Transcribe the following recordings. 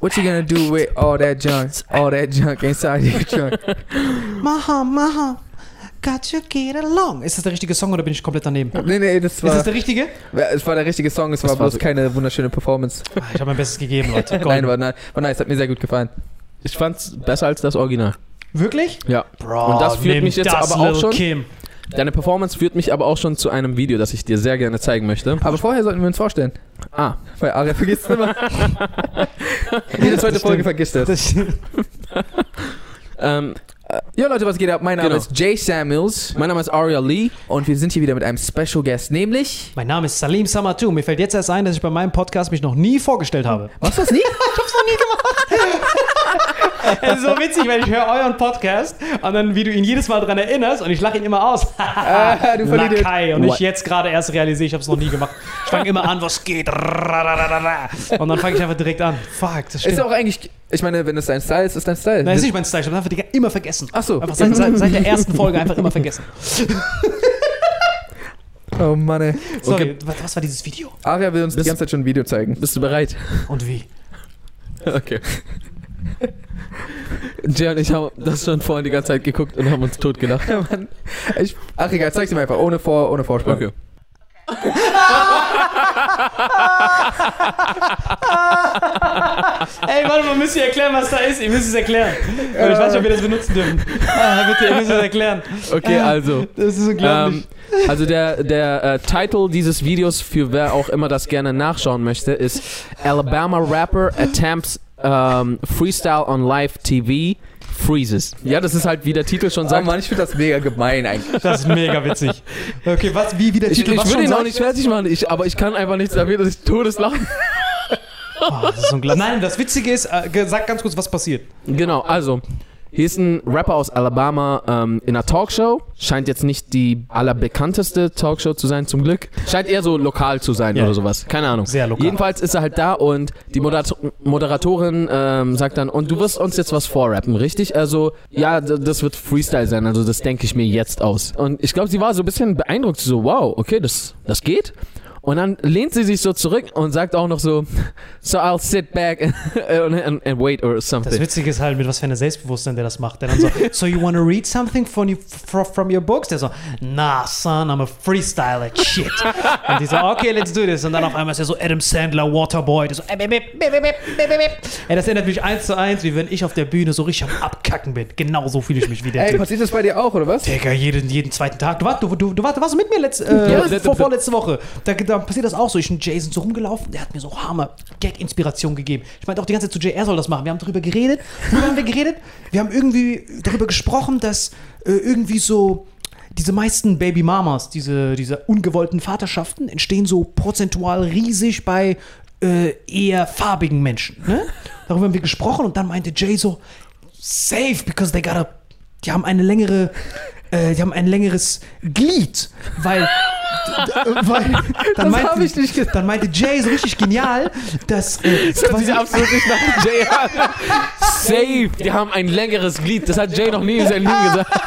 What you gonna do with all that junk, all that junk inside your trunk? Maha, maha. Got you get along. Ist das der richtige Song oder bin ich komplett daneben? Nee, nee, das Ist war, das der richtige? es war der richtige Song, es war war bloß so- keine wunderschöne Performance. Ah, Ich habe mein Bestes gegeben, Leute. Nein, war, nein, war nice, hat mir sehr gut gefallen. Ich fand's besser als das Original. Wirklich? Ja. Bro, Und das führt nimm mich jetzt das, aber auch schon- Kim. Deine Performance führt mich aber auch schon zu einem Video, das ich dir sehr gerne zeigen möchte. Aber vorher sollten wir uns vorstellen. Ah, Weil Aria vergisst es immer. Jede zweite Das Folge stimmt. vergisst er. Das, ähm, Ja, Leute, was geht ab? Mein Name Genau. ist Jay Samuels mein Name ist Aria Lee. und wir sind hier wieder mit einem Special Guest, nämlich. mein Name ist Salim Samatu. Mir fällt jetzt erst ein, dass ich bei meinem Podcast mich noch nie vorgestellt habe. Was das nie? Es ist so witzig, weil ich höre euren Podcast und dann, wie du ihn jedes Mal dran erinnerst und ich lache ihn immer aus. Ah, du. Lakai. Und ich jetzt gerade erst realisiere, ich habe es noch nie gemacht. Ich fange immer an, was geht. Und dann fange ich einfach direkt an. Fuck, das Ist stimmt. auch eigentlich. Ich meine, wenn es dein Style ist, ist dein Style. Nein, ist nicht mein Style. Ich habe einfach die immer vergessen. Ach so. Einfach seit, seit, seit der ersten Folge einfach immer vergessen. Oh Mann, ey. Sorry, was, was war dieses Video? Aria will uns die Bist- ganze Zeit schon ein Video zeigen. Bist du bereit? Und wie? Okay. Jay und ich haben das schon vorhin die ganze Zeit geguckt und haben uns totgelacht. Ja, Mann. Ich, ach egal, zeig's ihm einfach, ohne, Vor, ohne Vorspann. Okay. Ey, warte mal, müsst ihr erklären, was da ist? Ihr müsst es erklären. Aber ich weiß nicht, ob wir das benutzen dürfen. Ah, bitte, ihr müsst es erklären. Okay, also. Das ist unglaublich. Ähm, also der, der äh, Titel dieses Videos, für wer auch immer das gerne nachschauen möchte, ist Alabama Rapper Attempts ähm, Freestyle on Live TV Freezes. Ja, das ist halt, wie der Titel schon Oh sagt. Mann, ich finde das mega gemein eigentlich. Das ist mega witzig. Okay, was, wie, wie der ich Titel ich was würde ihn auch nicht fertig machen, ich, aber ich kann einfach nichts dafür, dass ich todeslachen. Oh, das ist. Nein, das Witzige ist, äh, sag ganz kurz, was passiert. Genau, also. Hier ist ein Rapper aus Alabama ähm, in einer Talkshow. Scheint jetzt nicht die allerbekannteste Talkshow zu sein, zum Glück. Scheint eher so lokal zu sein Ja. oder sowas. Keine Ahnung. Sehr lokal. Jedenfalls ist er halt da und die Moderator Moderatorin ähm, sagt dann, und du wirst uns jetzt was vorrappen, richtig? Also, ja, das wird Freestyle sein, also das denke ich mir jetzt aus. Und ich glaube, sie war so ein bisschen beeindruckt, so, wow, okay, das, das geht. Und dann lehnt sie sich so zurück und sagt auch noch so, so I'll sit back and, and, and wait or Das something. Witzige ist halt, mit was für einem Selbstbewusstsein der das macht. Der dann so, so you wanna read something from, you, fro- from your books? Der so, nah, son, I'm a freestyler, shit. Und die so, okay, let's do this. Und dann auf einmal ist er so Adam Sandler, Waterboy. Der so, bip, bip, bip, bip, bip, bip. Ey, das erinnert mich eins zu eins, wie wenn ich auf der Bühne so richtig am Abkacken bin. Genau so fühle ich mich wie der Ey, passiert das bei dir auch, oder was? Digga, jeden, jeden zweiten Tag. Du, warst- du, du, du, warst- du warst mit mir letzt, äh, Ja, vor, vorletzte Woche. Da, da passiert das auch so. Ich und Jason so rumgelaufen. Der hat mir so Hammer Gag-Inspiration gegeben. Ich meinte auch die ganze Zeit zu er soll das machen. Wir haben darüber geredet. Worüber haben wir geredet? Wir haben irgendwie darüber gesprochen, dass äh, irgendwie so diese meisten Baby Mamas, diese, diese ungewollten Vaterschaften, entstehen so prozentual riesig bei äh, eher farbigen Menschen. Ne? Darüber haben wir gesprochen und dann meinte Jay so, safe, because they got a, die haben eine längere, äh, die haben ein längeres Glied, weil, weil dann, Das hab meinte, ich nicht gesagt. dann meinte Jay so richtig genial, dass äh, Das hört sich absolut nicht nach Jay an. Safe, die haben ein längeres Glied. Das hat Jay noch nie in seinem Leben gesagt.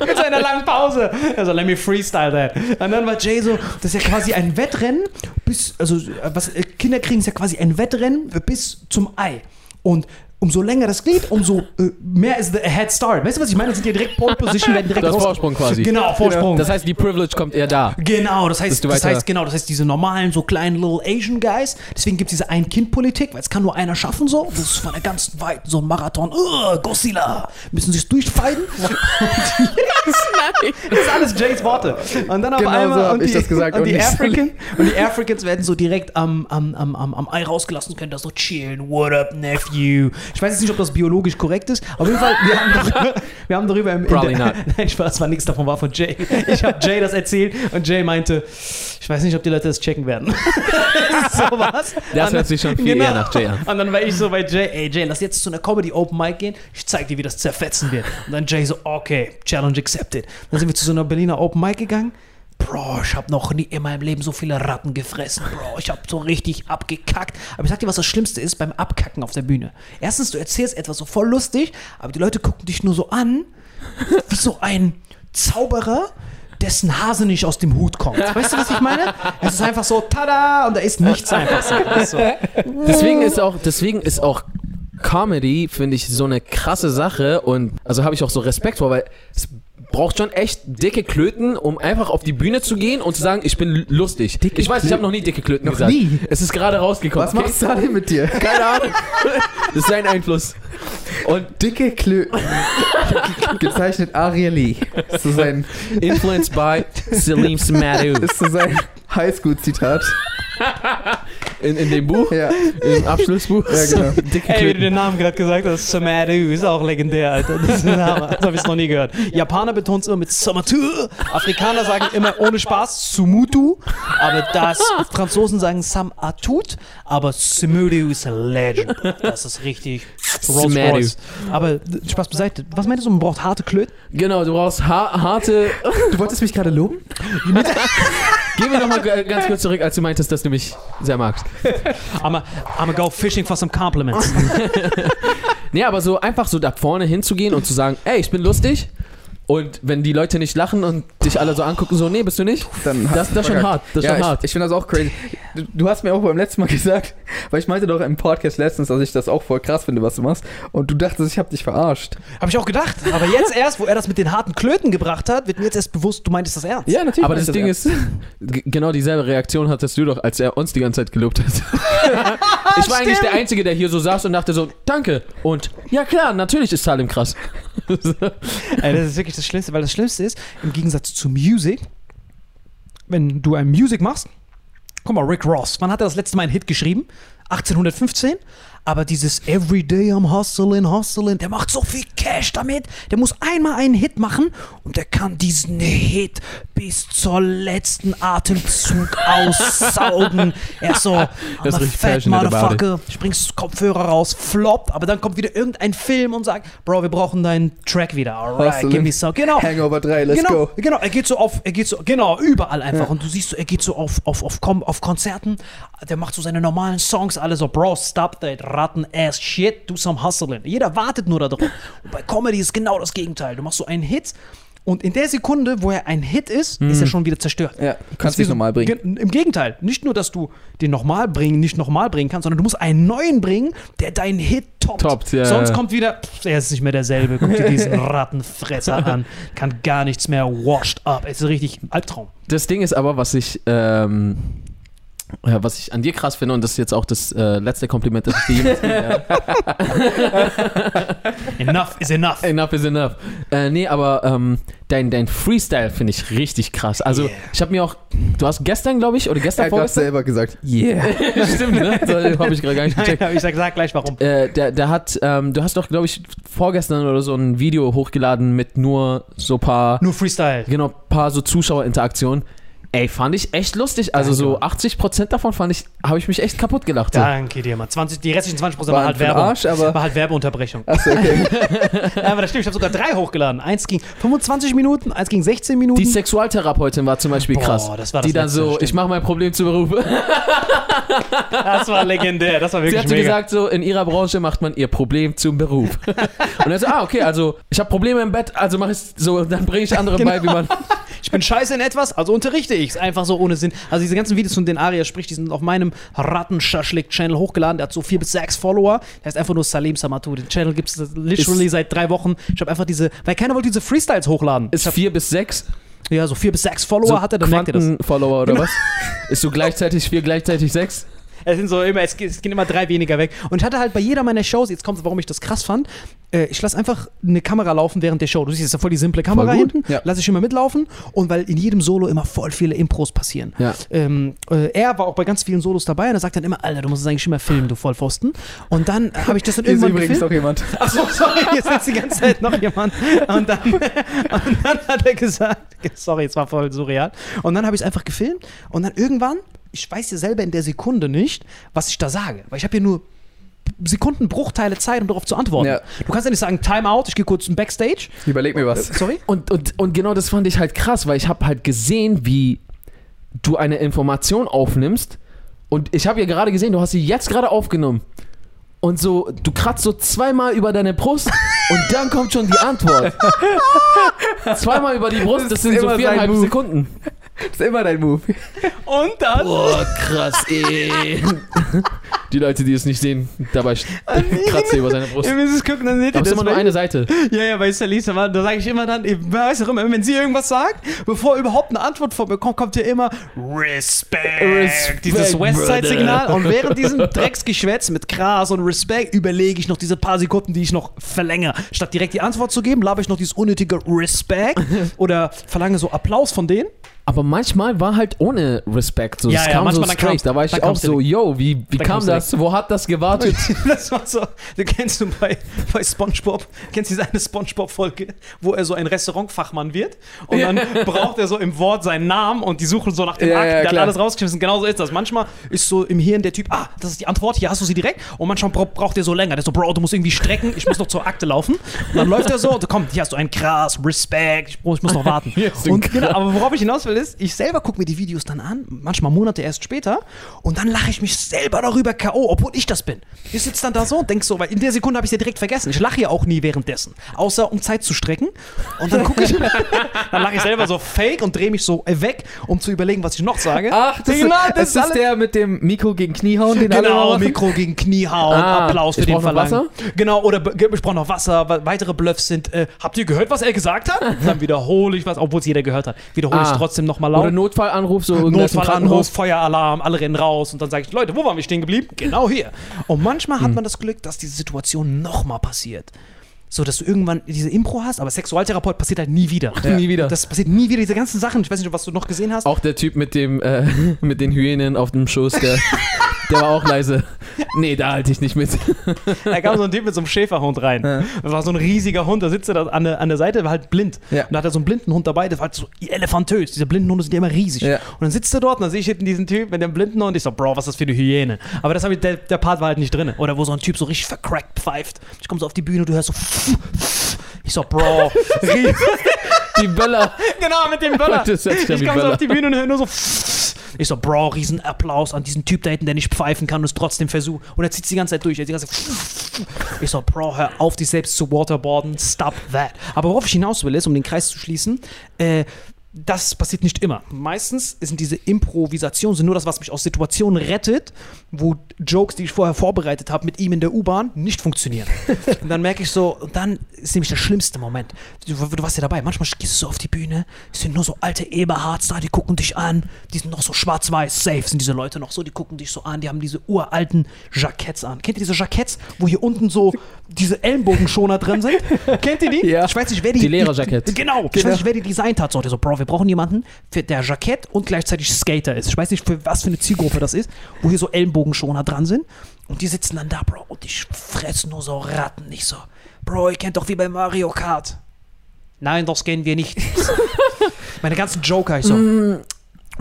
mit seiner langen Pause. Also, let me freestyle that. Und dann war Jay so, das ist ja quasi ein Wettrennen bis, also, äh, was, äh, Kinder kriegen ist ja quasi ein Wettrennen bis zum Ei. Und umso länger das Glied, umso äh, mehr ist the head start. Weißt du, was ich meine? Das sind ja direkt Pole Position, werden direkt Du hast raus- Vorsprung quasi. Genau, Vorsprung. Das heißt, die Privilege kommt eher da. Genau, das heißt, das heißt, genau, das heißt, diese normalen, so kleinen Little Asian Guys, deswegen gibt es diese Ein-Kind-Politik, weil es kann nur einer schaffen, so. Das ist von der ganzen Weiten so ein Marathon. Uh, Godzilla! Müssen sich durchfeiden. das ist alles Jays Worte. Und dann auf Genau einmal. so und ich die, das gesagt Und und die, African, und die Africans werden so direkt am, am, am, am, am Ei rausgelassen, können da so chillen. What up, nephew? Ich weiß jetzt nicht, ob das biologisch korrekt ist. Auf jeden Fall, wir haben darüber, wir haben darüber im. Probably der- not. Nein, Spaß, war nichts davon, war von Jay. Ich habe Jay das erzählt und Jay meinte, ich weiß nicht, ob die Leute das checken werden. so was. Das hört sich schon viel eher nach Jay an. Und dann war ich so bei Jay, ey Jay, lass jetzt zu einer Comedy Open Mic gehen, ich zeig dir, wie das zerfetzen wird. Und dann Jay so, okay, Challenge accepted. Dann sind wir zu so einer Berliner Open Mic gegangen. Bro, ich habe noch nie in meinem Leben so viele Ratten gefressen, Bro. Ich habe so richtig abgekackt. Aber ich sag dir, was das Schlimmste ist beim Abkacken auf der Bühne. Erstens, du erzählst etwas so voll lustig, aber die Leute gucken dich nur so an, wie so ein Zauberer, dessen Hase nicht aus dem Hut kommt. Weißt du, was ich meine? Es ist einfach so, tada, und da ist nichts einfach so. Deswegen ist auch, deswegen ist auch Comedy finde ich so eine krasse Sache und also habe ich auch so Respekt vor, weil es braucht schon echt dicke Klöten, um einfach auf die Bühne zu gehen und zu sagen, ich bin lustig. ich weiß, ich habe noch nie dicke Klöten Noch gesagt. nie? Es ist gerade rausgekommen. Was macht Salim mit dir? Keine Ahnung. Das ist sein Einfluss. Und Dicke Klöten. Gezeichnet Ariel Lee. Das ist sein, influenced by Salim Smadou. ist so sein Highschool-Zitat. In, in dem Buch, Ja. im Abschlussbuch. Ja, genau. Dicke Ey, wie du den Namen gerade gesagt hast, Samadu, ist auch legendär, Alter. Das ist ein Name, das habe ich noch nie gehört. Japaner betonen es immer mit Samatu, Afrikaner sagen immer ohne Spaß Sumutu, aber das, Franzosen sagen Samatut, aber Sumudu ist a legend. Das ist richtig Rolls. Royce. Aber Spaß beiseite, was meinst du, man braucht harte Klöten? Genau, du brauchst ha harte. Du wolltest mich gerade loben? Gehen wir nochmal ganz kurz zurück, als du meintest, dass du mich sehr magst. I'm a, I'm a go fishing for some compliments. Nee, aber so einfach so da vorne hinzugehen und zu sagen, ey, ich bin lustig. Und wenn die Leute nicht lachen und dich alle so angucken, so, nee, bist du nicht? Dann Das, das ist schon hart. Das ist ja, schon ich, hart. ich finde das auch crazy. Du, du hast mir auch beim letzten Mal gesagt, weil ich meinte doch im Podcast letztens, dass ich das auch voll krass finde, was du machst. Und du dachtest, ich habe dich verarscht. Habe ich auch gedacht. Aber jetzt erst, wo er das mit den harten Klöten gebracht hat, wird mir jetzt erst bewusst, du meintest das ernst. Ja, natürlich. aber das ich Ding ernst. ist, genau dieselbe Reaktion hattest du doch, als er uns die ganze Zeit gelobt hat. ich war eigentlich der Einzige, der hier so saß und dachte so, danke. Und ja klar, natürlich ist Salim krass. Ey, das ist wirklich das Schlimmste, weil das Schlimmste ist, im Gegensatz zu Music, wenn du ein Music machst, guck mal, Rick Ross, wann hat er das letzte Mal einen Hit geschrieben? 1815? Aber dieses Everyday I'm hustling, hustling, der macht so viel Cash damit. Der muss einmal einen Hit machen und der kann diesen Hit bis zur letzten Atemzug aussaugen. Er ist so, Das ist fat motherfucker, springst Kopfhörer raus, floppt, aber dann kommt wieder irgendein Film und sagt, Bro, wir brauchen deinen Track wieder. Alright, Hustling. give me some. Genau. Hangover 3, let's genau, go. genau, er geht so auf, er geht so, genau, überall einfach. Und du siehst so, er geht so auf, auf, auf, auf Konzerten, der macht so seine normalen Songs, alle so, Bro, stop that rotten ass shit, do some hustling. Jeder wartet nur darauf. Und bei Comedy ist genau das Gegenteil. Du machst so einen Hit und in der Sekunde, wo er ein Hit ist, ist er schon wieder zerstört. Ja, du kannst ist wie dich nochmal bringen. Ge- Im Gegenteil, nicht nur, dass du den nochmal bringen, nicht nochmal bringen kannst, sondern du musst einen neuen bringen, der deinen Hit toppt. Toppt, ja, Sonst ja. kommt wieder, pff, er ist nicht mehr derselbe. Guck dir diesen Rattenfresser an. Kann gar nichts mehr washed up. Es ist richtig Albtraum. Das Ding ist aber, was ich, ähm, ja, was ich an dir krass finde, und das ist jetzt auch das äh, letzte Kompliment, das ich dir jemals. Enough is enough. Enough is enough. Äh, nee, aber ähm, dein, dein Freestyle finde ich richtig krass. Also, Yeah. ich habe mir auch, du hast gestern, glaube ich, oder Er gestern hat gerade vorgestern? selber gesagt, yeah. Stimmt, ne? So, habe ich gerade gar nicht Nein, gecheckt. aber ich sag, sag gleich warum. Äh, der, der hat, ähm, du hast doch, glaube ich, vorgestern oder so ein Video hochgeladen mit nur so paar, Nur Freestyle. genau, paar so Zuschauerinteraktionen. Ey, fand ich echt lustig. Also so 80% davon fand ich, habe ich mich echt kaputt gelacht. So. Danke dir, Mann. 20, die restlichen 20% War waren halt Werbung. Arsch, aber- War halt Werbeunterbrechung. Achso, okay. Ja, aber das stimmt, ich habe sogar drei hochgeladen. Eins ging 25 Minuten, eins ging 16 Minuten. Die Sexualtherapeutin war zum Beispiel Boah, krass. das war das die dann so, stimmt. ich mache mein Problem zu Beruf. das war legendär, das war Sie wirklich hat so mega. gesagt, so in ihrer Branche macht man ihr Problem zum Beruf. Und dann so, ah, okay, also ich habe Probleme im Bett, also mache ich so, dann bringe ich anderen bei, wie Genau. man. Ich bin scheiße in etwas, also unterrichte ich es. Einfach so ohne Sinn. Also diese ganzen Videos, von denen Aria spricht, die sind auf meinem Rattenschaschlik-Channel hochgeladen. Der hat so vier bis sechs Follower. Der heißt einfach nur Salim Samatu. Den Channel gibt es literally seit drei Wochen. Ich habe einfach diese, weil keiner wollte diese Freestyles hochladen. Ist vier bis sechs. Ja, so vier bis sechs Follower so hat er, dann merkt ihr das. Quanten-Follower oder was? Ist so gleichzeitig vier, gleichzeitig sechs? Es sind so immer, es, es gehen immer drei weniger weg. Und ich hatte halt bei jeder meiner Shows, jetzt kommt warum ich das krass fand, äh, ich lasse einfach eine Kamera laufen während der Show. Du siehst, das ist ja voll die simple Kamera hinten. ja. Lasse ich immer mitlaufen. Und weil in jedem Solo immer voll viele Impros passieren. Ja. Ähm, äh, er war auch bei ganz vielen Solos dabei und er sagt dann immer, Alter, du musst es eigentlich immer filmen, du Vollpfosten. Und dann habe ich das dann Hier ist irgendwann übrigens gefilmt. noch jemand. Achso, sorry, jetzt sitzt die ganze Zeit noch jemand. Und dann, und dann hat er gesagt, sorry, es war voll surreal. Und dann habe ich es einfach gefilmt. Und dann irgendwann, ich weiß ja selber in der Sekunde nicht, was ich da sage. Weil ich habe ja nur Sekundenbruchteile Zeit, um darauf zu antworten. Ja. Du kannst ja nicht sagen, Time out, ich gehe kurz zum Backstage. Überleg mir was. Sorry? Und, und, und genau das fand ich halt krass, weil ich habe halt gesehen, wie du eine Information aufnimmst. Und ich habe ja gerade gesehen, du hast sie jetzt gerade aufgenommen. Und so, du kratzt so zweimal über deine Brust und dann kommt schon die Antwort. zweimal über die Brust, das, Das sind so viereinhalb. Sekunden. Das ist immer dein Move. Und dann. Boah, krass, ey. Die Leute, die es nicht sehen, dabei kratzt er über seine Brust. Ihr müsst es gucken, dann seht ihr es ist immer nur eine Seite. Ja, ja, bei Salisa, Mann, da sage ich immer dann, ich weiß auch immer, wenn sie irgendwas sagt, bevor überhaupt eine Antwort von mir kommt, kommt ja immer Respect. Respect, dieses Westside-Signal. Und während diesem Drecksgeschwätz mit Krass und Respect überlege ich noch diese paar Sekunden, die ich noch verlängere. Statt direkt die Antwort zu geben, laber ich noch dieses unnötige Respect oder verlange so Applaus von denen. Aber manchmal war halt ohne Respekt. So, Ja, es ja, kam manchmal so straight. kam's- Da war ich auch so, yo, wie, wie Dann kam das? Wo hat das gewartet? Das war so, du kennst du bei, bei Spongebob, kennst du diese eine Spongebob-Folge, wo er so ein Restaurantfachmann wird und dann braucht er so im Wort seinen Namen und die suchen so nach dem Ja, Akt, ja, der hat alles rausgeschmissen. Genauso ist das. Manchmal ist so im Hirn der Typ, ah, das ist die Antwort, hier hast du sie direkt und manchmal bra braucht er so länger. Der so, Bro, du musst irgendwie strecken, ich muss noch zur Akte laufen. Und dann läuft er so und komm, hier hast du einen krass, Respekt, ich, muss- ich muss noch warten. Und genau, aber worauf ich hinaus will ist, ich selber gucke mir die Videos dann an, manchmal Monate erst später, und dann lache ich mich selber darüber K.O., obwohl ich das bin. Ich sitze dann da so und denk so, weil in der Sekunde habe ich es ja direkt vergessen. Ich lache ja auch nie währenddessen, außer um Zeit zu strecken. Und dann gucke ich, dann lache ich selber so fake und drehe mich so weg, um zu überlegen, was ich noch sage. Ach, das, genau, ist, das ist alles- der mit dem Mikro gegen Knie hauen, den Genau? Mikro gegen Knie hauen, Ah, Applaus für den Verlangen. Genau, oder ich brauche noch Wasser. Wa- Weitere Bluffs sind, äh, habt ihr gehört, was er gesagt hat? Dann wiederhole ich was, obwohl es jeder gehört hat. Wiederhole ich Ah. Trotzdem nochmal laut. Oder Notfallanruf, so Notfallanruf. Feueralarm, alle rennen raus und dann sage ich, Leute, wo waren wir stehen geblieben? Genau hier. Und manchmal hat man das Glück, dass diese Situation nochmal passiert. So, dass du irgendwann diese Impro hast, aber Sexualtherapeut passiert halt nie wieder. Nie wieder. Das passiert nie wieder, diese ganzen Sachen. Ich weiß nicht, was du noch gesehen hast. Auch der Typ mit dem äh, mit den Hyänen auf dem Schoß, der, der war auch leise. Nee, da halte ich nicht mit. Da kam so ein Typ mit so einem Schäferhund rein. Ja. Das war so ein riesiger Hund, da sitzt er da an der, an der Seite, war halt blind. Ja. Und da hat er so einen blinden Hund dabei, der war halt so elefantös. Diese blinden Hunde sind ja immer riesig. Ja. Und dann sitzt er dort und dann sehe ich hinten diesen Typ mit dem blinden Hund. Ich so, Bro, was ist das für eine Hyäne? Aber das ich, der, der Part war halt nicht drin. Oder wo so ein Typ so richtig vercrackt pfeift. Ich komme so auf die Bühne, du hörst so. Ich so, Bro. Die Böller. genau, mit dem Böller. Das Ich komme so auf die Bühne und höre nur so. Ich so, Bro, riesen Applaus an diesen Typ da hinten, der nicht pfeifen kann und es trotzdem versucht. Und er zieht die ganze Zeit durch. Er die ganze Zeit ich so, Bro, hör auf, dich selbst zu waterboarden. Stop that. Aber worauf ich hinaus will, ist, um den Kreis zu schließen, äh, das passiert nicht immer. Meistens sind diese Improvisationen sind nur das, was mich aus Situationen rettet, wo Jokes, die ich vorher vorbereitet habe, mit ihm in der U-Bahn nicht funktionieren. und dann merke ich so, und dann ist nämlich der schlimmste Moment. Du, du warst ja dabei. Manchmal gehst du so auf die Bühne, es sind nur so alte Eberhards da, die gucken dich an. Die sind noch so schwarz-weiß, safe sind diese Leute noch so, die gucken dich so an. Die haben diese uralten Jacketts an. Kennt ihr diese Jacketts, wo hier unten so diese Ellenbogenschoner drin sind? Kennt ihr die? Ja. Ich weiß nicht, wer die. Die Lehrerjacketts. Genau. Ich Genau. weiß nicht, wer die designt hat. So, der so, Bro, wir brauchen jemanden, für der Jackett und gleichzeitig Skater ist. Ich weiß nicht, für was für eine Zielgruppe das ist, wo hier so Ellenbogenschoner dran sind. Und die sitzen dann da, Bro, und ich fress nur so Ratten. Nicht so, Bro, ihr kennt doch wie bei Mario Kart. Nein, das kennen wir nicht. Meine ganzen Joker, ich so. Mm.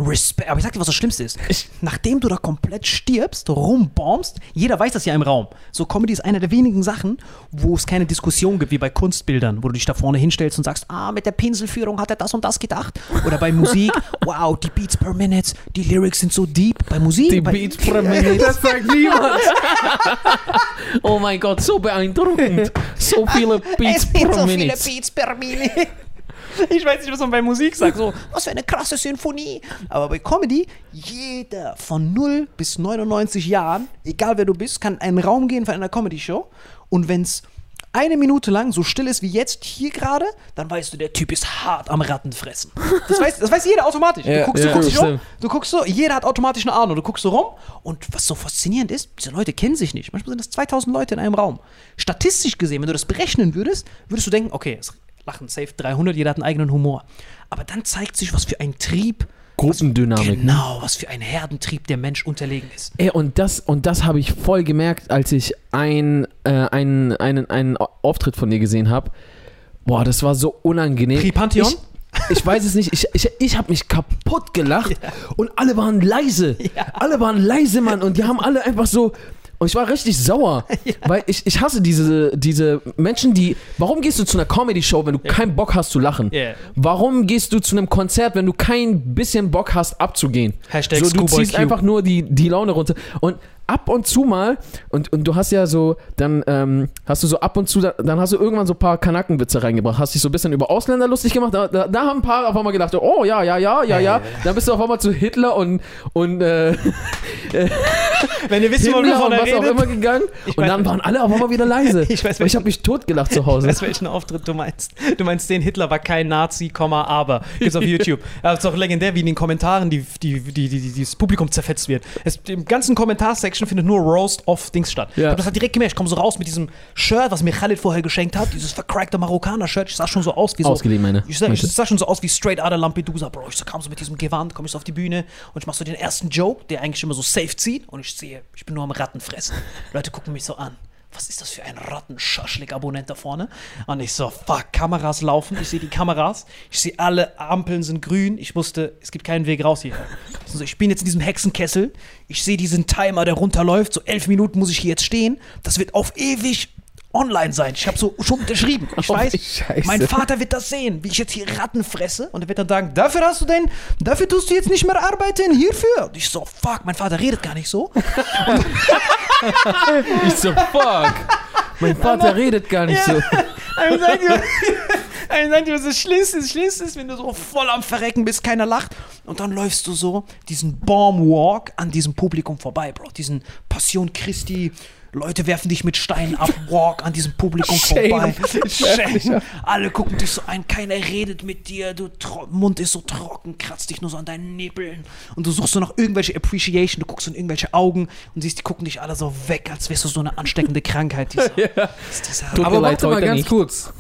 Respekt. Aber ich sag dir, was das Schlimmste ist. Nachdem du da komplett stirbst, rumbombst, jeder weiß das ja im Raum. So Comedy ist eine der wenigen Sachen, wo es keine Diskussion gibt, wie bei Kunstbildern, wo du dich da vorne hinstellst und sagst, ah, mit der Pinselführung hat er das und das gedacht. Oder bei Musik, wow, die Beats per Minute, die Lyrics sind so deep. Bei Musik, Die bei, Beats per Minute. Das sagt niemand. Oh mein Gott, so beeindruckend. So viele Beats per Minute. Beats per Minute. Ich weiß nicht, was man bei Musik sagt. So, was für eine krasse Sinfonie. Aber bei Comedy, jeder von 0 bis 99 Jahren, egal wer du bist, kann in einen Raum gehen für eine Comedy-Show. Und wenn es eine Minute lang so still ist wie jetzt hier gerade, dann weißt du, der Typ ist hart am Rattenfressen. Das weiß, das weiß jeder automatisch. Du Ja, guckst, ja, du guckst dich um, du guckst so, jeder hat automatisch eine Ahnung. Du guckst so rum und was so faszinierend ist, diese Leute kennen sich nicht. Manchmal sind das 2000 Leute in einem Raum. Statistisch gesehen, wenn du das berechnen würdest, würdest du denken, okay, es lachen safe 300, jeder hat einen eigenen Humor. Aber dann zeigt sich, was für ein Trieb, Gruppendynamik. genau, was für ein Herdentrieb der Mensch unterlegen ist. Ey, und das, und das habe ich voll gemerkt, als ich ein, äh, einen, einen, einen Auftritt von dir gesehen habe. Boah, das war so unangenehm. Tripantheon? Ich, ich weiß es nicht. Ich, ich, ich habe mich kaputt gelacht und alle waren leise. Alle waren leise, Mann. Und die haben alle einfach so. Und ich war richtig sauer, weil ich, ich hasse diese, diese Menschen, die. Warum gehst du zu einer Comedy-Show, wenn du keinen Bock hast zu lachen? Ja. Warum gehst du zu einem Konzert, wenn du kein bisschen Bock hast abzugehen? Hashtag so, du ziehst einfach nur die, die Laune runter. Und ab und zu mal, und, und du hast ja so, dann ähm, hast du so ab und zu, dann hast du irgendwann so ein paar Kanackenwitze reingebracht, hast dich so ein bisschen über Ausländer lustig gemacht, da, da, da haben ein paar auf einmal gedacht, oh ja, ja, ja, ja, ja, dann bist du auf einmal zu Hitler und, und äh, Wenn ihr wisst, Himmler wovon und was auch redet, immer gegangen Ich und weiß- dann waren alle auf einmal wieder leise. Ich weiß, und ich habe mich totgelacht zu Hause. Weißt du, welchen Auftritt du meinst? Du meinst den Hitler war kein Nazi, Komma, aber. Gibt's auf YouTube. Es ist auch legendär, wie in den Kommentaren die, die, die, die, die, das Publikum zerfetzt wird. Es, Im ganzen Kommentarsection findet nur Roast of Dings statt. Ja. Ich hab das halt direkt gemerkt. Ich komme so raus mit diesem Shirt, was mir Khalid vorher geschenkt hat, dieses vercrackte Marokkaner-Shirt. Ich sah schon so aus wie so. Ausgeliehen, meine. Ich sah, ich sah schon so aus wie straight out of Lampedusa, Bro. Ich so, kam so mit diesem Gewand, komme ich so auf die Bühne und ich mach so den ersten Joke, der eigentlich immer so safe zieht und ich sehe, ich bin nur am Rattenfressen. Leute gucken mich so an. Was ist das für ein Rattenschaschlik-Abonnent da vorne? Und ich so, fuck, Kameras laufen. Ich sehe die Kameras. Ich sehe, alle Ampeln sind grün. Ich wusste, es gibt keinen Weg raus hier. Also ich bin jetzt in diesem Hexenkessel. Ich sehe diesen Timer, der runterläuft. So elf Minuten muss ich hier jetzt stehen. Das wird auf ewig online sein. Ich habe so schon unterschrieben. Ich Oh, weiß, Scheiße. mein Vater wird das sehen, wie ich jetzt hier Ratten fresse. Und er wird dann sagen, dafür hast du denn, dafür tust du jetzt nicht mehr arbeiten, hierfür. Und ich so, fuck, mein Vater redet gar nicht so. Ich so, fuck. Mein Vater redet gar nicht so. Aber sag dir, aber sag dir, was das Schlimmste ist, das Schlimmste ist, wenn du so voll am Verrecken bist, keiner lacht und dann läufst du so diesen Bomb-Walk an diesem Publikum vorbei, Bro. Diesen Passion Christi, Leute werfen dich mit Steinen ab, Walk an diesem Publikum Shame. vorbei. Shame. Alle gucken dich so an, keiner redet mit dir, du tro Mund ist so trocken, kratzt dich nur so an deinen Nippeln und du suchst so noch irgendwelche Appreciation, du guckst in irgendwelche Augen und siehst, die gucken dich alle so weg, als wärst du so eine ansteckende Krankheit. Dieser, ist dieser Aber warte mal ganz nicht. kurz.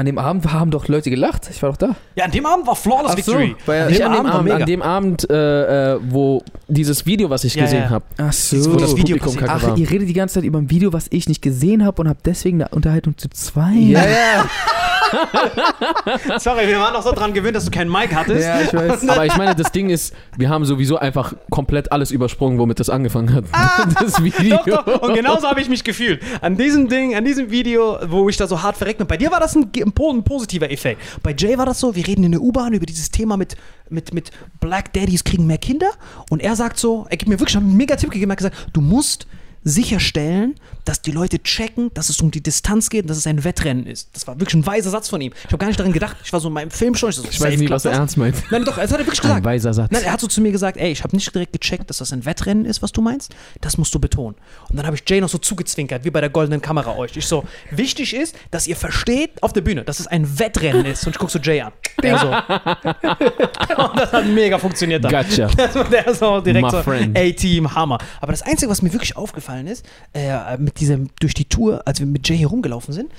An dem Abend haben doch Leute gelacht. Ich war doch da. Ja, an dem Abend war Flawless Ach so, Victory. weil- Nicht an dem Abend, mega. an dem Abend, äh, äh, wo dieses Video, was ich Ja, gesehen ja. habe, Ach Wo das so. Video Publikum kacke Ach, war. ihr redet die ganze Zeit über ein Video, was ich nicht gesehen habe und habt deswegen eine Unterhaltung zu zwei. Ja, ja. Sorry, wir waren doch so dran gewöhnt, dass du keinen Mic hattest. Ja, ich weiß. Aber ich meine, das Ding ist, wir haben sowieso einfach komplett alles übersprungen, womit das angefangen hat. das Video. Ah! Doch, doch. Und genauso habe ich mich gefühlt. An diesem Ding, an diesem Video, wo ich da so hart verreckt bin. Bei dir war das ein, ein positiver Effekt. Bei Jay war das so, wir reden in der U-Bahn über dieses Thema mit, mit, mit Black Daddies kriegen mehr Kinder. Und er sagt so, er gibt mir wirklich einen mega Tipp gegeben, er hat gesagt, du musst sicherstellen, dass die Leute checken, dass es um die Distanz geht und dass es ein Wettrennen ist. Das war wirklich ein weiser Satz von ihm. Ich habe gar nicht daran gedacht. Ich war so in meinem Film schon. Ich, so, Ich weiß nicht, was er ernst meint. Nein, doch, das hat er wirklich Ein gesagt. weiser Satz. Nein, er hat so zu mir gesagt, ey, ich habe nicht direkt gecheckt, dass das ein Wettrennen ist, was du meinst. Das musst du betonen. Und dann habe ich Jay noch so zugezwinkert, wie bei der goldenen Kamera euch. Ich so, wichtig ist, dass ihr versteht auf der Bühne, dass es ein Wettrennen ist. Und ich guck so Jay an. Der so. Und das hat mega funktioniert dann. Gotcha. Der so direkt My so. A-Team, Hammer. Aber das Einzige, was mir wirklich aufgefallen ist, äh, mit diesem, durch die Tour, als wir mit Jay hier rumgelaufen sind,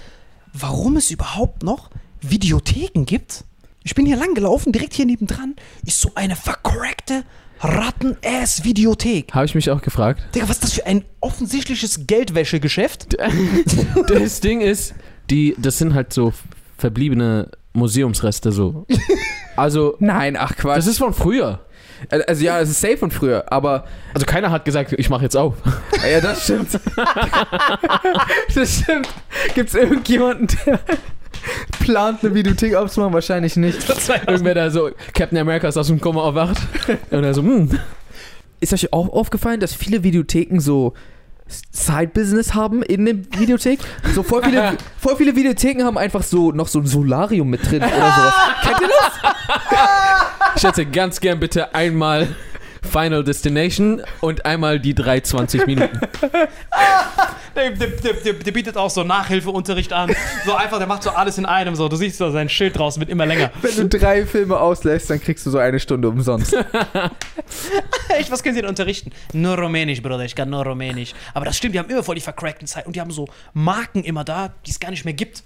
warum es überhaupt noch Videotheken gibt. Ich bin hier lang gelaufen, direkt hier nebendran, ist so eine vercrackte Ratten-Ass-Videothek. Habe ich mich auch gefragt. Digga, was ist das für ein offensichtliches Geldwäschegeschäft? Das Ding ist, die, das sind halt so verbliebene Museumsreste so. Also, Nein, ach Quatsch. das ist von früher. Also ja, es ist safe von früher, aber Also keiner hat gesagt, ich mache jetzt auf. ja, das stimmt. das stimmt. Gibt's irgendjemanden, der plant eine Videothek aufzumachen? Wahrscheinlich nicht. Irgendwer da so, Captain America ist aus dem Koma erwacht. Und er so, hm. Ist euch auch aufgefallen, dass viele Videotheken so Side-Business haben in der Videothek? So voll viele, voll viele Videotheken haben einfach so noch so ein Solarium mit drin oder sowas. Kennt ihr das? Ich hätte ganz gern bitte einmal Final Destination und einmal die 320 Minuten. Der, der, der, der, der bietet auch so Nachhilfeunterricht an. So einfach, der macht so alles in einem. So, du siehst so sein Schild draußen, wird immer länger. Wenn du drei Filme auslässt, dann kriegst du so eine Stunde umsonst. Echt, was können sie denn unterrichten? Nur Rumänisch, Bruder, ich kann nur Rumänisch. Aber das stimmt, die haben immer voll die vercrackten Zeit und die haben so Marken immer da, die es gar nicht mehr gibt.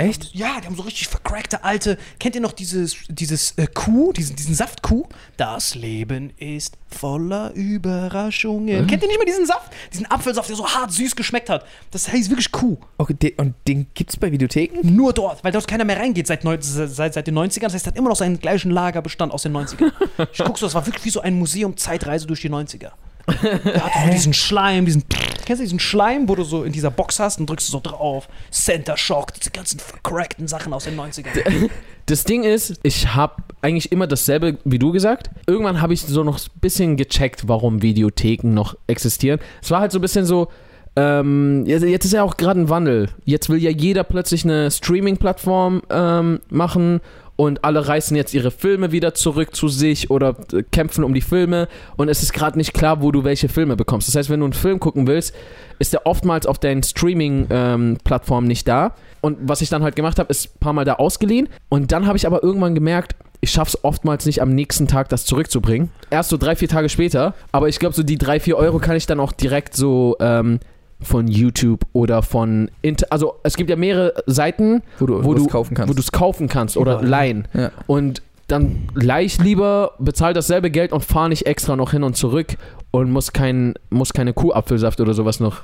Echt? Ja, die haben so richtig vercrackte alte. Kennt ihr noch dieses, dieses äh, Kuh, diesen, diesen Saftkuh? Das Leben ist voller Überraschungen. Kennt ihr nicht mehr diesen Saft? Diesen Apfelsaft, der so hart süß geschmeckt hat. Das heißt wirklich Kuh. Okay, den, und den gibt's bei Videotheken? Nur dort, weil dort keiner mehr reingeht seit, neun- seit, seit den 90ern. Das heißt, er hat immer noch seinen gleichen Lagerbestand aus den 90ern. Ich guck so, das war wirklich wie so ein Museum Zeitreise durch die 90er. Da hat so diesen Schleim, diesen. Kennst du diesen Schleim, wo du so in dieser Box hast und drückst du so drauf? Center Shock, diese ganzen vercrackten Sachen aus den 90ern. Das Ding ist, ich habe eigentlich immer dasselbe wie du gesagt. Irgendwann habe ich so noch ein bisschen gecheckt, warum Videotheken noch existieren. Es war halt so ein bisschen so, ähm, jetzt, jetzt ist ja auch gerade ein Wandel. Jetzt will ja jeder plötzlich eine Streaming-Plattform ähm, machen und alle reißen jetzt ihre Filme wieder zurück zu sich oder äh, kämpfen um die Filme und es ist gerade nicht klar, wo du welche Filme bekommst. Das heißt, wenn du einen Film gucken willst, ist der oftmals auf deinen Streaming-Plattformen nicht da. Und was ich dann halt gemacht habe, ist ein paar Mal da ausgeliehen und dann habe ich aber irgendwann gemerkt, ich schaffe es oftmals nicht am nächsten Tag, das zurückzubringen. Erst so drei, vier Tage später. Aber ich glaube, so die drei, vier Euro kann ich dann auch direkt so ähm, von YouTube oder von. Inter also, es gibt ja mehrere Seiten, Wo du wo du kaufen kannst. wo du es kaufen kannst oder leihen. Ja. Und dann leih ich lieber, bezahl dasselbe Geld und fahr nicht extra noch hin und zurück und muss, kein, muss keine Kuhapfelsaft oder sowas noch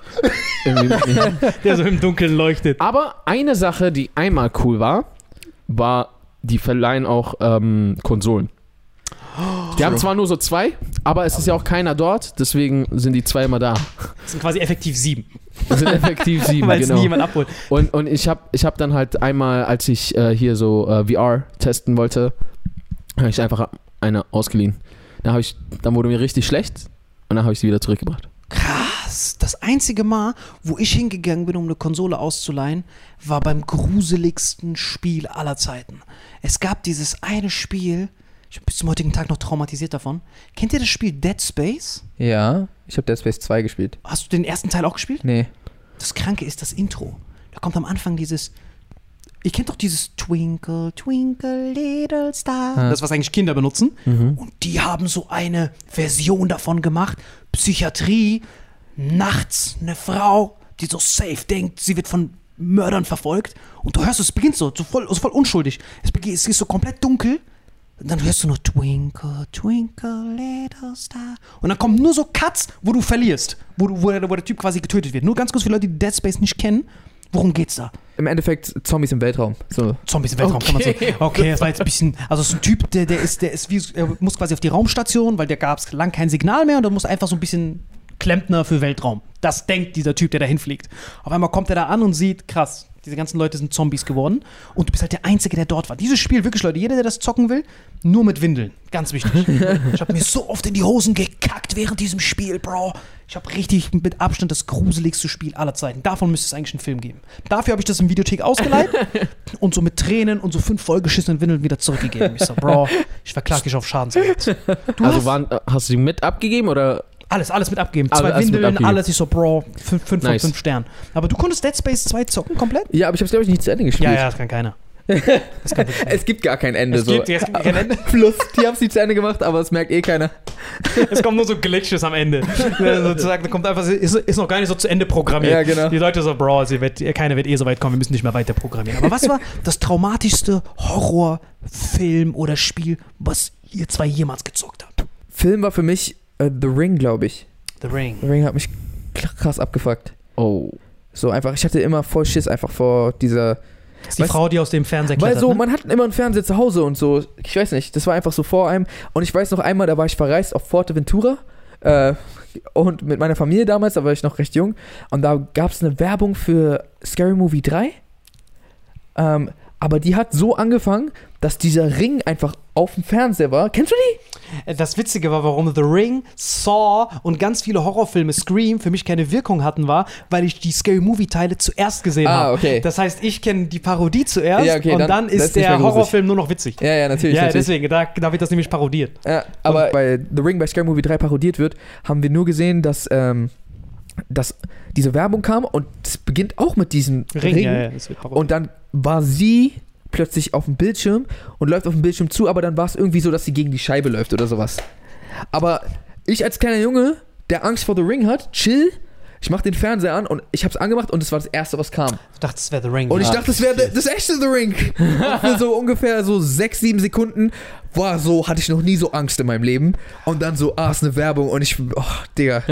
irgendwie mitnehmen. Der so im Dunkeln leuchtet. Aber eine Sache, die einmal cool war, war, die verleihen auch ähm, Konsolen. Die haben zwar nur so zwei, aber es ist ja auch keiner dort, deswegen sind die zwei immer da. Das sind quasi effektiv sieben, Das sind effektiv sieben, weil es nie genau. jemand abholt. Und, und ich habe ich hab dann halt einmal, als ich äh, hier so äh, VR testen wollte, habe ich einfach eine ausgeliehen. Dann, ich, dann wurde mir richtig schlecht und dann habe ich sie wieder zurückgebracht. Krass. Das einzige Mal, wo ich hingegangen bin, um eine Konsole auszuleihen, war beim gruseligsten Spiel aller Zeiten. Es gab dieses eine Spiel, ich bin bis zum heutigen Tag noch traumatisiert davon. Kennt ihr das Spiel Dead Space? Ja, ich habe Dead Space 2 gespielt. Hast du den ersten Teil auch gespielt? Nee. Das Kranke ist das Intro. Da kommt am Anfang dieses. Ihr kennt doch dieses Twinkle, Twinkle, Little Star. Ja. Das, was eigentlich Kinder benutzen. Und die haben so eine Version davon gemacht. Psychiatrie, nachts eine Frau, die so safe denkt, sie wird von Mördern verfolgt. Und du hörst, es beginnt so, so voll, so voll unschuldig. Es, beginnt, es ist so komplett dunkel. Und dann hörst du nur Twinkle, Twinkle, Little Star. Und dann kommen nur so Cuts, wo du verlierst. Wo, du, wo, der, wo der Typ quasi getötet wird. Nur ganz kurz für Leute, die Dead Space nicht kennen. Worum geht's da? Im Endeffekt Zombies im Weltraum. So. Zombies im Weltraum, kann man Okay. sagen. Okay, das war jetzt ein bisschen. Also, es ist ein Typ, der, der ist, der ist wie, er muss quasi auf die Raumstation, weil da gab es lang kein Signal mehr und da muss einfach so ein bisschen Klempner für Weltraum. Das denkt dieser Typ, der da hinfliegt. Auf einmal kommt er da an und sieht, krass, diese ganzen Leute sind Zombies geworden und du bist halt der Einzige, der dort war. Dieses Spiel, wirklich, Leute, jeder, der das zocken will, nur mit Windeln. Ganz wichtig. ich habe mir so oft in die Hosen gekackt während diesem Spiel, Bro. Ich habe richtig mit Abstand das gruseligste Spiel aller Zeiten. Davon müsste es eigentlich einen Film geben. Dafür habe ich das im Videothek ausgeleiht und so mit Tränen und so fünf vollgeschissenen Windeln wieder zurückgegeben. Ich so, Bro, ich verklage dich auf Schadensersatz. Du also hast waren, hast du die mit abgegeben oder? Alles, alles mit abgeben. Zwei alles Windeln, abgegeben. alles. Ich so, Bro, fünf, fünf Nice. von fünf Sternen. Aber du konntest Dead Space 2 zocken komplett? Ja, aber ich habe es, glaube ich, nicht zu Ende gespielt. Ja, ja, das kann keiner. Das kann Es gibt gar kein Ende. Es so. gibt- es gibt kein Ende. Plus, die haben es nicht zu Ende gemacht, aber es merkt eh keiner. Es kommen nur so Glitches am Ende. Sozusagen, da kommt einfach, ist, ist noch gar nicht so zu Ende programmiert. Ja, genau. Die Leute so, Bro, sie wird, keiner wird eh so weit kommen, wir müssen nicht mehr weiter programmieren. Aber was war das traumatischste Horrorfilm oder Spiel, was ihr zwei jemals gezockt habt? Film war für mich äh, The Ring, glaube ich. The Ring. The Ring hat mich krass abgefuckt. Oh. So einfach, ich hatte immer voll Schiss einfach vor dieser. Das ist die Weißt- Frau, die aus dem Fernseher Weil klettert, so, ne? man hat immer einen Fernseher zu Hause und so. Ich weiß nicht, das war einfach so vor einem. Und ich weiß noch einmal, da war ich verreist auf Forteventura. Äh, und mit meiner Familie damals, da war ich noch recht jung. Und da gab es eine Werbung für Scary Movie 3. Ähm, aber die hat so angefangen, dass dieser Ring einfach auf dem Fernseher war. Kennst du die? Das Witzige war, warum The Ring, Saw und ganz viele Horrorfilme, Scream, für mich keine Wirkung hatten, war, weil ich die Scary Movie-Teile zuerst gesehen Ah, habe. okay. Das heißt, ich kenne die Parodie zuerst Ja, okay, und dann- dann, ist der. Horrorfilm nur noch witzig. Ja, ja, natürlich. Ja, natürlich. deswegen, da, da wird das nämlich parodiert. Ja, aber bei The Ring bei Scary Movie 3 parodiert wird, haben wir nur gesehen, dass, ähm, dass diese Werbung kam und es beginnt auch mit diesem Ring. ja, ja, parodiert. Und dann war sie plötzlich auf dem Bildschirm und läuft auf dem Bildschirm zu, aber dann war es irgendwie so, dass sie gegen die Scheibe läuft oder sowas. Aber ich als kleiner Junge, der Angst vor The Ring hat, chill, ich mach den Fernseher an und ich hab's angemacht und es war das erste, was kam. ich dachte, das wäre The Ring. Und ich Ja. dachte, das wäre das echte The Ring. Und für so ungefähr so sechs, sieben Sekunden war so, hatte ich noch nie so Angst in meinem Leben. Und dann so, ah, ist eine Werbung und ich, oh, Digga,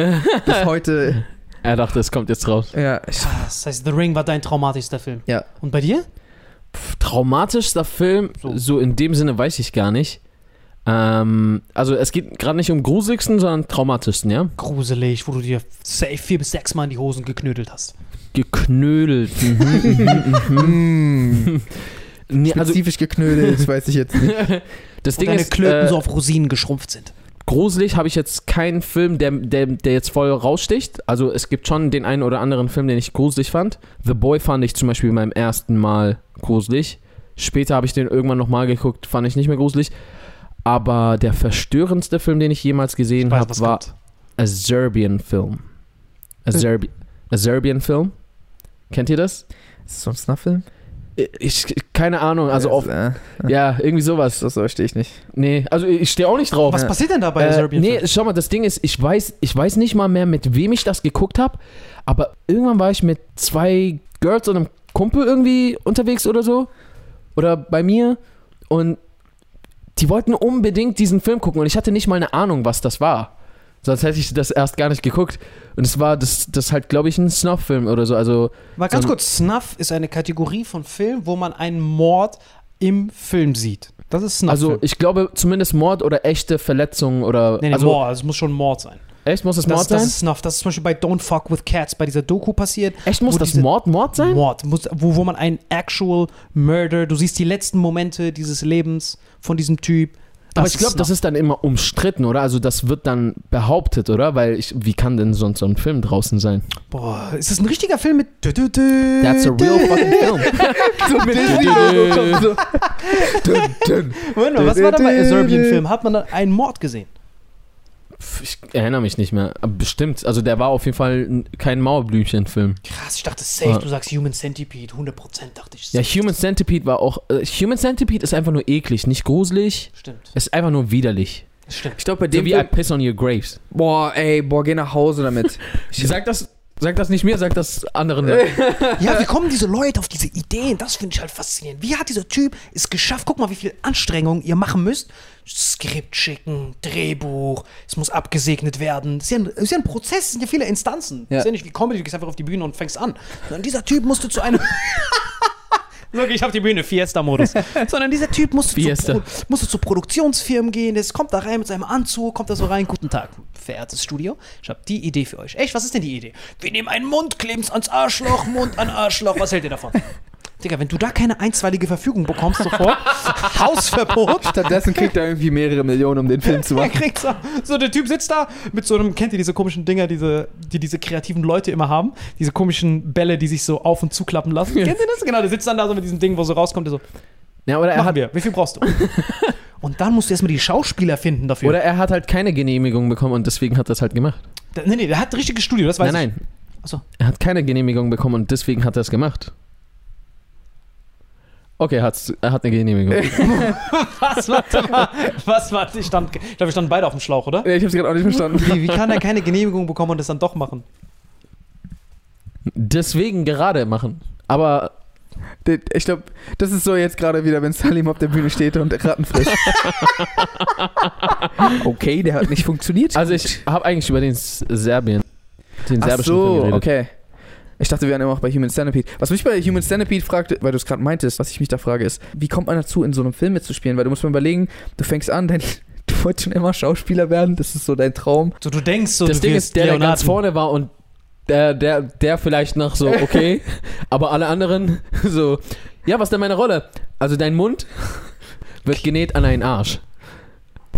bis heute, Er dachte, es kommt jetzt raus. ja, ich, Ah, Das heißt, The Ring war dein traumatischster Film. ja. Und bei dir? Traumatischster Film, So. so. in dem Sinne weiß ich gar nicht. Ähm, also es geht gerade nicht um gruseligsten, sondern traumatischsten, ja? Gruselig, wo du dir safe vier bis sechs Mal in die Hosen geknödelt hast. Geknödelt. Mhm, mhm, mhm. nee, also Spezifisch geknödelt, das weiß ich jetzt nicht. das Ding deine ist, Klöten äh, so auf Rosinen geschrumpft sind. Gruselig habe ich jetzt keinen Film, der, der, der jetzt voll raussticht. Also es gibt schon den einen oder anderen Film, den ich gruselig fand. The Boy fand ich zum Beispiel beim ersten Mal gruselig. Später habe ich den irgendwann nochmal geguckt, fand ich nicht mehr gruselig. Aber der verstörendste Film, den ich jemals gesehen habe, war kommt. A Serbian Film. A, Serbi A Serbian Film. Kennt ihr das? Ist das so ein Snuff-Film? Ich, keine Ahnung, also auf, äh, ja, irgendwie sowas. das verstehe ich nicht. Nee, also ich stehe auch nicht drauf. Was passiert denn da bei Äh, Serbian nee, Film? schau mal, das Ding ist, ich weiß, ich weiß nicht mal mehr, mit wem ich das geguckt habe, aber irgendwann war ich mit zwei Girls und einem Kumpel irgendwie unterwegs oder so. Oder bei mir. Und die wollten unbedingt diesen Film gucken und ich hatte nicht mal eine Ahnung, was das war. Sonst hätte ich das erst gar nicht geguckt. Und es war das, das halt, glaube ich, ein Snuff-Film oder so. Also, Mal ganz so- kurz, Snuff ist eine Kategorie von Film, wo man einen Mord im Film sieht. Das ist Snuff. also ich glaube zumindest Mord oder echte Verletzungen oder. nee, nee, also, Mord, es muss schon Mord sein. echt, muss es Das, Mord das sein? ist Snuff. Das ist zum Beispiel bei Don't Fuck with Cats, bei dieser Doku passiert. echt, muss das Mord Mord sein? Mord, muss, wo, wo man einen actual Murder, du siehst die letzten Momente dieses Lebens von diesem Typ. Aber ich glaube, das ist dann immer umstritten, oder? Also das wird dann behauptet, oder? Weil ich, wie kann denn sonst so ein Film draußen sein? Boah, ist das ein richtiger Film mit. That's a real fucking film. So mit. Moment mal, was war da bei A Serbian Film? Hat man da einen Mord gesehen? Ich erinnere mich nicht mehr. Aber bestimmt. Also der war auf jeden Fall kein Mauerblümchen-Film. Krass, ich dachte safe, Ah. du sagst Human Centipede, 100% dachte ich. Ja, safe. Human Centipede war auch. Äh, Human Centipede ist einfach nur eklig, nicht gruselig. Stimmt, Es ist einfach nur widerlich. stimmt. Ich glaube, bei So dem wie I piss on your graves. Boah, ey, boah, geh nach Hause damit. Sag das, sag das nicht mir, sag das anderen. Leuten. Ja, wie kommen diese Leute auf diese Ideen? Das finde ich halt faszinierend. Wie hat dieser Typ es geschafft? Guck mal, wie viel Anstrengung ihr machen müsst. Skript schicken, Drehbuch, es muss abgesegnet werden. Das ist ja ein, ist ja ein Prozess, es sind ja viele Instanzen. Ja. Das ist ja nicht wie Comedy, du gehst einfach auf die Bühne und fängst an. Sondern dieser Typ musste zu einem. Look, ich auf die Bühne, Fiesta-Modus. Sondern dieser Typ musste zu, Fiesta. Pro musste zu Produktionsfirmen gehen, der kommt da rein mit seinem Anzug, kommt da so rein, guten Tag, verehrtes Studio, ich habe die Idee für euch. Echt, was ist denn die Idee? Wir nehmen einen Mund, kleben es ans Arschloch, Mund an Arschloch, was hält ihr davon? Digga, wenn du da keine einstweilige Verfügung bekommst sofort, Hausverbot, Stattdessen kriegt er irgendwie mehrere Millionen, um den Film zu er machen. kriegt so, so, der Typ sitzt da mit so einem, kennt ihr diese komischen Dinger, diese, die diese kreativen Leute immer haben? Diese komischen Bälle, die sich so auf und zuklappen lassen. Kennt ihr das? Genau, der sitzt dann da so mit diesem Ding, wo so rauskommt, der so, Ja, oder er hat, wir, wie viel brauchst du? und dann musst du erstmal die Schauspieler finden dafür. oder er hat halt keine Genehmigung bekommen und deswegen hat er es halt gemacht. Der- Nee, nee, der hat ein richtiges Studio, das weiß nein, ich. nein. Achso. Er hat keine Genehmigung bekommen und deswegen hat er es gemacht. Okay, er, hat's, er hat eine Genehmigung. Was, warte mal. Was, warte, ich stand, ich glaube, wir standen beide auf dem Schlauch, oder? Ich hab's gerade auch nicht verstanden. Wie, wie kann er keine Genehmigung bekommen und das dann doch machen? deswegen gerade machen. Aber Ich glaube, das ist so jetzt gerade wieder, wenn Salim auf der Bühne steht und Ratten frisst. okay, der hat nicht funktioniert. also ich habe eigentlich über den Serbien, den Ach serbischen Film so, geredet. okay. Ich dachte, wir wären immer noch bei Human Centipede. Was mich bei Human Centipede fragte, weil du es gerade meintest, was ich mich da frage, ist, wie kommt man dazu, in so einem Film mitzuspielen? Weil du musst mal überlegen, du fängst an, dein, du wolltest schon immer Schauspieler werden, das ist so dein Traum. So, du denkst so, Das du Ding ist, der, der Leonardo. ganz vorne war und der, der, der vielleicht noch so, okay, aber alle anderen so, ja, was ist denn meine Rolle? Also dein Mund wird genäht an einen Arsch.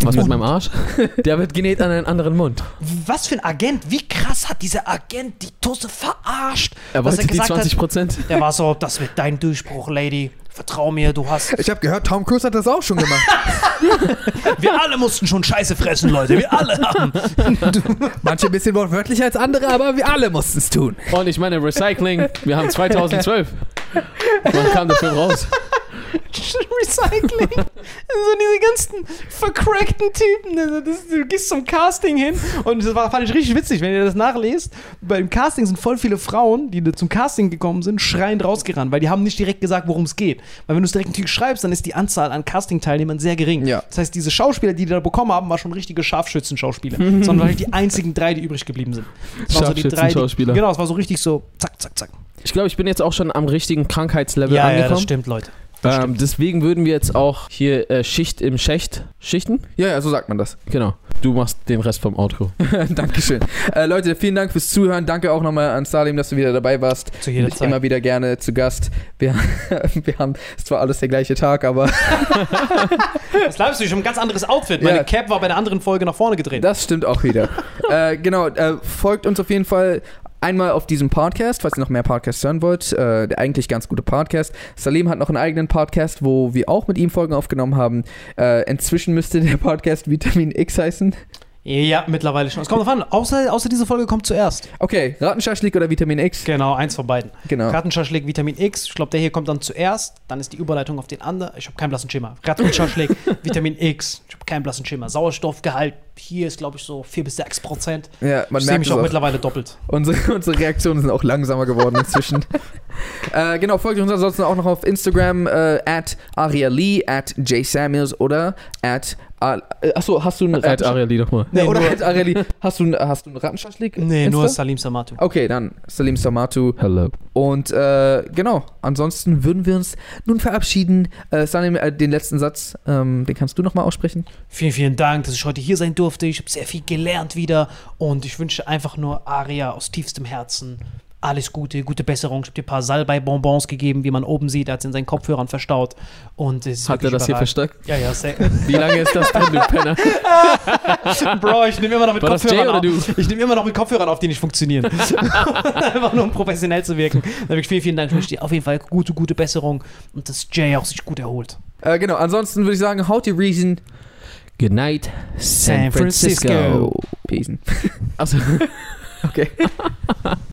Was mit meinem Arsch? Der wird genäht an einen anderen Mund. Was für ein Agent? Wie krass hat dieser Agent die Tusse verarscht? Er was wollte die 20 Prozent. der war so, das wird dein Durchbruch, Lady. Vertrau mir, du hast. Ich habe gehört, Tom Cruise hat das auch schon gemacht. Wir alle mussten schon Scheiße fressen, Leute. Wir alle haben. Manche ein bisschen wortwörtlicher als andere, aber wir alle mussten es tun. Und ich meine, Recycling, wir haben 2012. Wann kam der Film raus? Recycling. So diese ganzen vercrackten Typen. Also das, du gehst zum Casting hin und das war, fand ich richtig witzig, wenn ihr das nachlest. Beim Casting sind voll viele Frauen, die zum Casting gekommen sind, schreiend rausgerannt, weil die haben nicht direkt gesagt, worum es geht. Weil wenn du es direkt natürlich schreibst, dann ist die Anzahl an Casting-Teilnehmern sehr gering. Ja. Das heißt, diese Schauspieler, die die da bekommen haben, waren schon richtige Scharfschützen-Schauspieler. sondern waren die einzigen drei, die übrig geblieben sind. Waren so Scharfschützen-Schauspieler. Genau, es war so richtig so zack, zack, zack. Ich glaube, ich bin jetzt auch schon am richtigen Krankheitslevel Ja, ja, das angekommen. stimmt, Leute. Ähm, deswegen würden wir jetzt auch hier äh, Schicht im Schicht schichten. Ja, ja, so sagt man das. Genau. Du machst den Rest vom Outro. Dankeschön. Äh, Leute, vielen Dank fürs Zuhören. Danke auch nochmal an Salim, dass du wieder dabei warst. Zu jeder Zeit. Immer wieder gerne zu Gast. Wir, wir haben es zwar alles der gleiche Tag, aber Das bleibst du schon ein ganz anderes Outfit. Meine Ja. Cap war bei der anderen Folge nach vorne gedreht. das stimmt auch wieder. äh, genau, äh, folgt uns auf jeden Fall einmal auf diesem Podcast, falls ihr noch mehr Podcasts hören wollt. Äh, der eigentlich ganz gute Podcast. Salim hat noch einen eigenen Podcast, wo wir auch mit ihm Folgen aufgenommen haben. Äh, inzwischen müsste der Podcast Vitamin X heißen. ja, mittlerweile schon. Es kommt drauf an. Außer, außer diese Folge kommt zuerst. Okay, Ratenschaschlik oder Vitamin X? Genau, eins von beiden. Genau. Rattenschaschlik, Vitamin X. Ich glaube, der hier kommt dann zuerst. Dann ist die Überleitung auf den anderen. Ich habe keinen blassen Schimmer. Rattenschaschlik, Vitamin X. Ich keinen blassen Schimmer. Sauerstoffgehalt hier ist, glaube ich, so 4 bis 6 Prozent. Ja, man Ich sehe merkt mich es auch auch. mittlerweile doppelt. Unsere, unsere Reaktionen sind auch langsamer geworden inzwischen. äh, genau, folgt uns ansonsten auch noch auf Instagram äh, at Aria Lee, at Jay Samuels oder at Al- äh, Achso, hast du einen Add Arieli doch mal. Nee, oder nur- at Aria Lee. Hast du, einen- hast du einen Rattenschaschlik? Nee, Insta? nur Salim Samatu. Okay, dann Salim Samatu. Hello. Und äh, genau, ansonsten würden wir uns nun verabschieden. Äh, Salim, äh, den letzten Satz, ähm, den kannst du nochmal aussprechen. Vielen, vielen Dank, dass ich heute hier sein durfte. Ich habe sehr viel gelernt wieder und ich wünsche einfach nur Aria aus tiefstem Herzen alles Gute, gute Besserung. Ich habe dir ein paar Salbei-Bonbons gegeben, wie man oben sieht. Er hat es in seinen Kopfhörern verstaut. Und es ist Hat er das hier überragend. versteckt? Ja, ja, sehr. Wie lange ist das denn, du Penner? Bro, ich nehme immer noch mit War das Jay Kopfhörern auf. Ich nehme immer noch mit Kopfhörern auf, die nicht funktionieren. Einfach nur um professionell zu wirken. Dann wirklich vielen, vielen Dank. Ich wünsche dir auf jeden Fall gute, gute Besserung und dass Jay auch sich gut erholt. Äh, genau, ansonsten würde ich sagen, haut die Reason. Good night, San San Francisco. Francisco. Peace. Also, Okay.